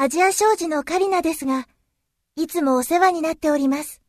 アジア商事のカリナですが、いつもお世話になっております。